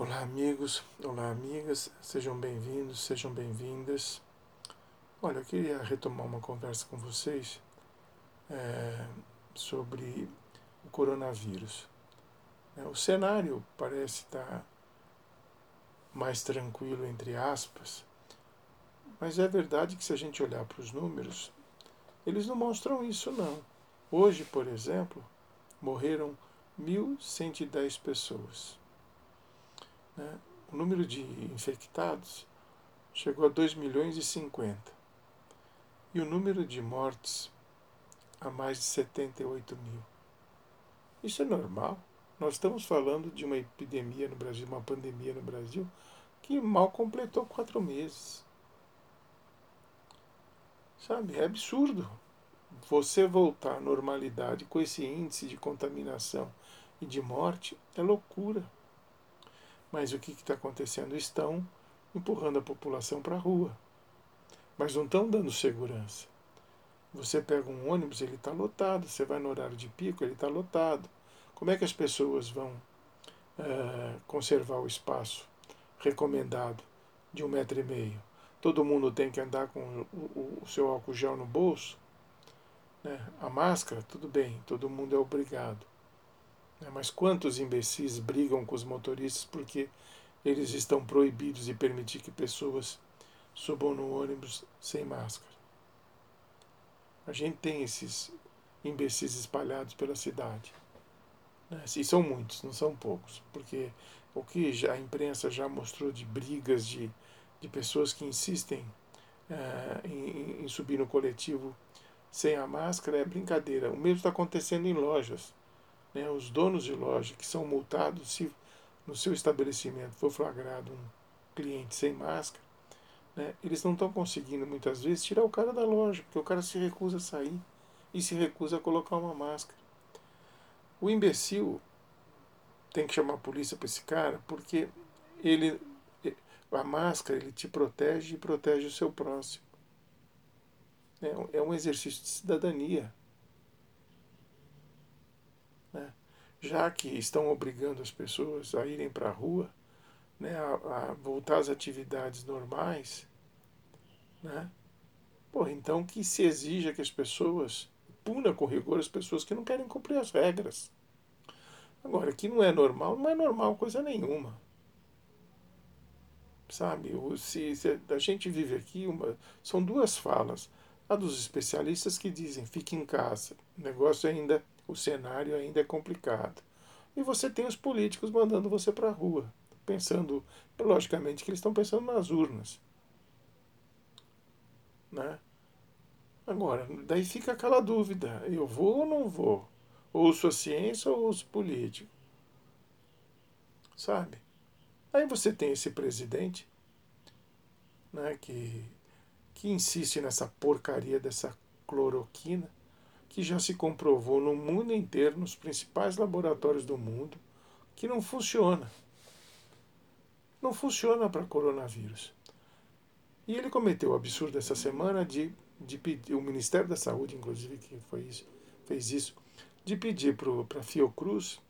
Olá, amigos, olá, amigas, sejam bem-vindos, sejam bem-vindas. Olha, eu queria retomar uma conversa com vocês é, sobre o coronavírus. É, o cenário parece estar mais tranquilo, entre aspas, mas é verdade que se a gente olhar para os números, eles não mostram isso, não. Hoje, por exemplo, morreram 1.110 pessoas. Né? O número de infectados chegou a 2 milhões e 50. E o número de mortes a mais de 78 mil. Isso é normal. Nós estamos falando de uma epidemia no Brasil, uma pandemia no Brasil, que mal completou quatro meses. Sabe, é absurdo. Você voltar à normalidade com esse índice de contaminação e de morte é loucura. Mas o que está acontecendo? Estão empurrando a população para a rua. Mas não estão dando segurança. Você pega um ônibus, ele está lotado. Você vai no horário de pico, ele está lotado. Como é que as pessoas vão é, conservar o espaço recomendado de um metro e meio? Todo mundo tem que andar com o, o, o seu álcool gel no bolso? Né? A máscara, tudo bem, todo mundo é obrigado. Né? Mas quantos imbecis brigam com os motoristas porque eles estão proibidos de permitir que pessoas subam no ônibus sem máscara? A gente tem esses imbecis espalhados pela cidade. Né? E são muitos, não são poucos, porque o que a imprensa já mostrou de brigas de, de pessoas que insistem é, em, em subir no coletivo sem a máscara é brincadeira. O mesmo está acontecendo em lojas né, os donos de loja que são multados se no seu estabelecimento for flagrado um cliente sem máscara, né, eles não estão conseguindo muitas vezes tirar o cara da loja, porque o cara se recusa a sair e se recusa a colocar uma máscara. O imbecil tem que chamar a polícia para esse cara porque ele a máscara ele te protege e protege o seu próximo. É, é um exercício de cidadania. Né? Já que estão obrigando as pessoas a irem para a rua, né, a, a, voltar às atividades normais, né? Porra, então que se exija que as pessoas puna com rigor as pessoas que não querem cumprir as regras. Agora, que não é normal, não é normal coisa nenhuma. Sabe, se, se a gente vive aqui, uma, são duas falas. A dos especialistas que dizem fique em casa, o negócio ainda o cenário ainda é complicado. E você tem os políticos mandando você para a rua, pensando, logicamente, que eles estão pensando nas urnas. Né? Agora, daí fica aquela dúvida: eu vou ou não vou? Ouço a ciência ou ouço político? Sabe? Aí você tem esse presidente né, que, que insiste nessa porcaria dessa cloroquina que já se comprovou no mundo inteiro, nos principais laboratórios do mundo, que não funciona. Não funciona para coronavírus. E ele cometeu o absurdo essa semana de, de pedir, o Ministério da Saúde, inclusive, que foi isso, fez isso, de pedir para a Fiocruz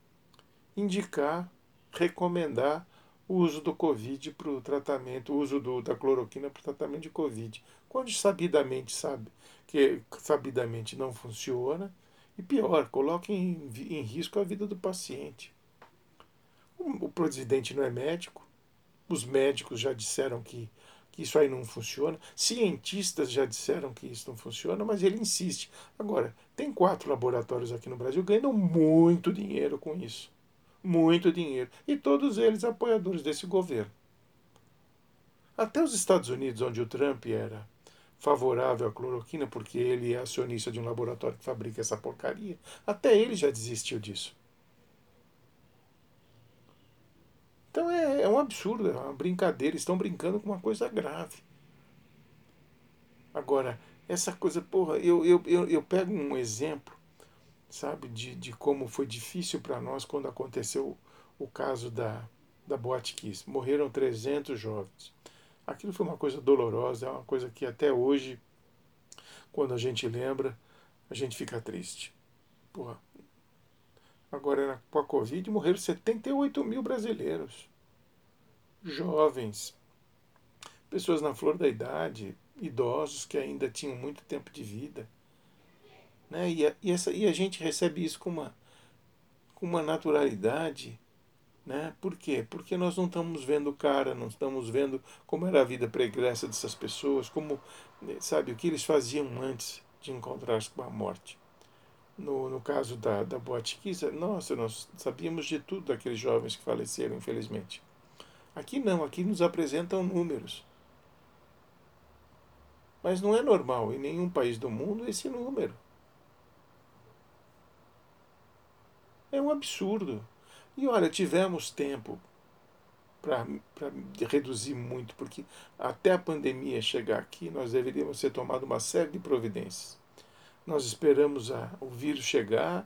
indicar, recomendar o uso do Covid para o tratamento, o uso do, da cloroquina para o tratamento de Covid, quando sabidamente sabe que sabidamente não funciona, e pior, coloca em, em risco a vida do paciente. O, o presidente não é médico, os médicos já disseram que, que isso aí não funciona, cientistas já disseram que isso não funciona, mas ele insiste. Agora, tem quatro laboratórios aqui no Brasil ganhando muito dinheiro com isso muito dinheiro. E todos eles apoiadores desse governo. Até os Estados Unidos, onde o Trump era favorável à cloroquina, porque ele é acionista de um laboratório que fabrica essa porcaria, até ele já desistiu disso. Então é, é um absurdo, é uma brincadeira, estão brincando com uma coisa grave. Agora, essa coisa, porra, eu, eu, eu, eu pego um exemplo sabe, de, de como foi difícil para nós quando aconteceu o caso da, da Boate Kiss. Morreram 300 jovens. Aquilo foi uma coisa dolorosa, é uma coisa que até hoje, quando a gente lembra, a gente fica triste. Porra. Agora, com a Covid, morreram 78 mil brasileiros. jovens, pessoas na flor da idade, idosos que ainda tinham muito tempo de vida. Né? E, a, e, essa, e a gente recebe isso com uma, com uma naturalidade. Né? Por quê? Porque nós não estamos vendo o cara, não estamos vendo como era a vida pregressa dessas pessoas, como, sabe, o que eles faziam antes de encontrar-se com a morte. No, no caso da, da Boate nossa, nós sabíamos de tudo daqueles jovens que faleceram, infelizmente. Aqui não, aqui nos apresentam números. Mas não é normal em nenhum país do mundo esse número. É um absurdo. E olha, tivemos tempo para reduzir muito, porque até a pandemia chegar aqui, nós deveríamos ter tomado uma série de providências. Nós esperamos a, o vírus chegar,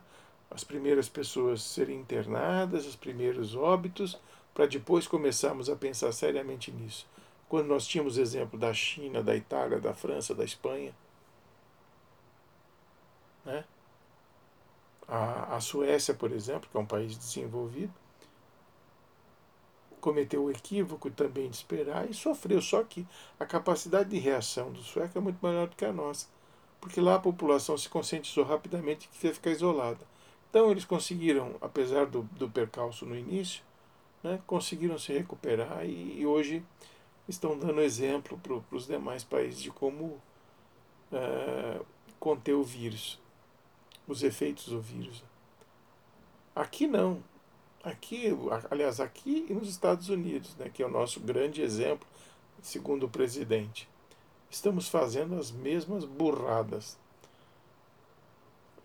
as primeiras pessoas serem internadas, os primeiros óbitos, para depois começarmos a pensar seriamente nisso. Quando nós tínhamos exemplo da China, da Itália, da França, da Espanha. Né? A, a Suécia, por exemplo, que é um país desenvolvido, cometeu o equívoco também de esperar e sofreu. Só que a capacidade de reação do sueco é muito maior do que a nossa porque lá a população se conscientizou rapidamente que ia ficar isolada. Então eles conseguiram, apesar do, do percalço no início, né, conseguiram se recuperar e, e hoje estão dando exemplo para os demais países de como é, conter o vírus, os efeitos do vírus. Aqui não. Aqui, aliás, aqui e nos Estados Unidos, né, que é o nosso grande exemplo, segundo o presidente estamos fazendo as mesmas burradas.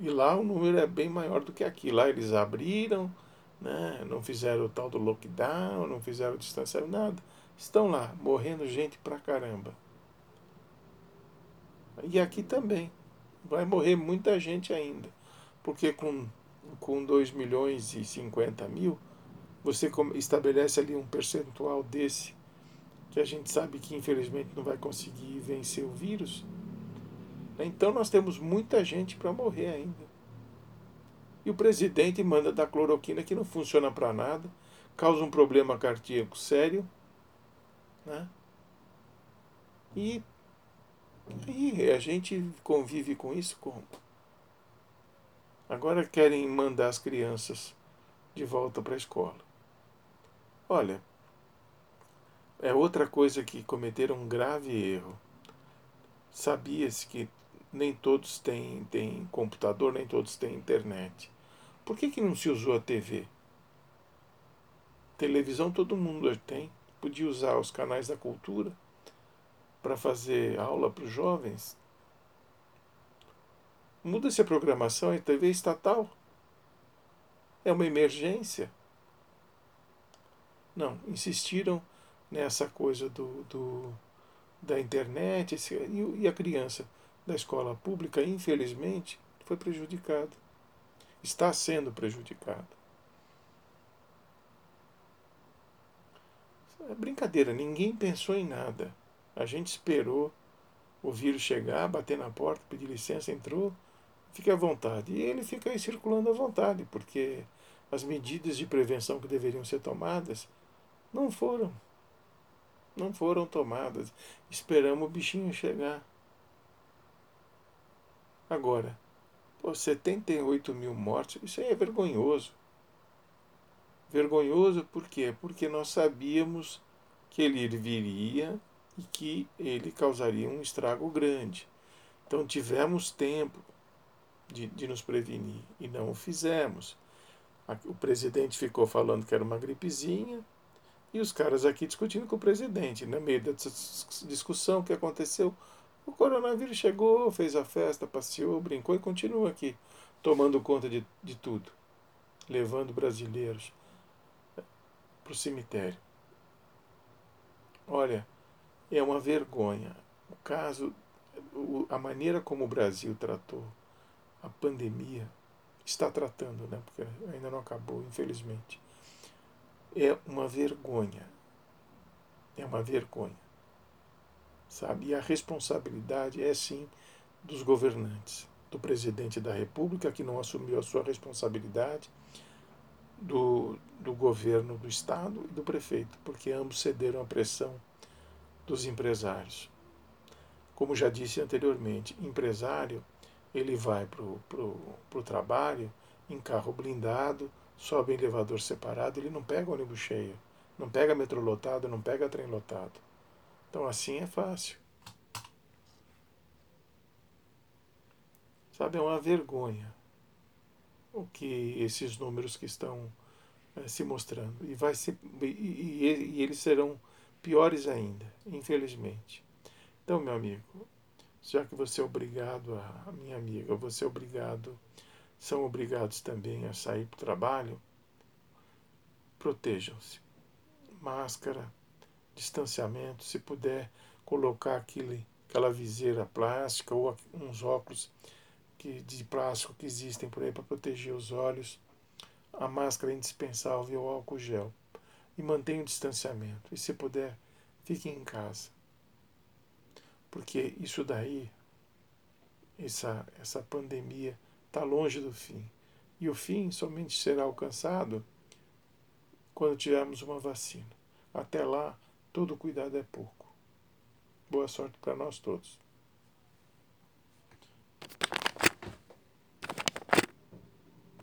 E lá o número é bem maior do que aqui. Lá eles abriram, né? não fizeram o tal do lockdown, não fizeram o distanciamento, nada. Estão lá, morrendo gente pra caramba. E aqui também. Vai morrer muita gente ainda. Porque com, com 2 milhões e 50 mil, você estabelece ali um percentual desse que a gente sabe que infelizmente não vai conseguir vencer o vírus. Né? Então nós temos muita gente para morrer ainda. E o presidente manda dar cloroquina que não funciona para nada, causa um problema cardíaco sério. Né? E, e a gente convive com isso como? Agora querem mandar as crianças de volta para a escola. Olha, é outra coisa que cometeram um grave erro. Sabia-se que nem todos têm, têm computador, nem todos têm internet. Por que, que não se usou a TV? Televisão todo mundo tem. Podia usar os canais da cultura para fazer aula para os jovens. Muda-se a programação, é TV estatal. É uma emergência. Não, insistiram nessa coisa do, do da internet e a criança da escola pública, infelizmente, foi prejudicada. Está sendo prejudicada. É brincadeira, ninguém pensou em nada. A gente esperou o vírus chegar, bater na porta, pedir licença, entrou, fique à vontade. E ele fica aí circulando à vontade, porque as medidas de prevenção que deveriam ser tomadas não foram não foram tomadas. Esperamos o bichinho chegar. Agora, pô, 78 mil mortes, isso aí é vergonhoso. Vergonhoso por quê? Porque nós sabíamos que ele viria e que ele causaria um estrago grande. Então tivemos tempo de, de nos prevenir e não o fizemos. O presidente ficou falando que era uma gripezinha, e os caras aqui discutindo com o presidente, no meio dessa discussão que aconteceu. O coronavírus chegou, fez a festa, passeou, brincou e continua aqui, tomando conta de, de tudo, levando brasileiros para o cemitério. Olha, é uma vergonha. O caso, a maneira como o Brasil tratou a pandemia, está tratando, né? Porque ainda não acabou, infelizmente é uma vergonha. É uma vergonha. Sabe? E a responsabilidade é sim dos governantes, do presidente da República que não assumiu a sua responsabilidade, do, do governo do estado e do prefeito, porque ambos cederam à pressão dos empresários. Como já disse anteriormente, empresário ele vai para o trabalho em carro blindado, sobe em elevador separado, ele não pega ônibus cheio, não pega metrô lotado, não pega trem lotado. Então assim é fácil. Sabe, é uma vergonha o que esses números que estão é, se mostrando. E, vai ser, e, e, e eles serão piores ainda, infelizmente. Então, meu amigo, já que você é obrigado, a, minha amiga, você é obrigado, são obrigados também a sair para o trabalho, protejam-se. Máscara, distanciamento, se puder colocar aquele, aquela viseira plástica ou uns óculos que, de plástico que existem por aí para proteger os olhos, a máscara é indispensável e o álcool gel. E mantenha o distanciamento. E se puder, fique em casa. Porque isso daí, essa, essa pandemia, está longe do fim. E o fim somente será alcançado quando tivermos uma vacina. Até lá, todo cuidado é pouco. Boa sorte para nós todos.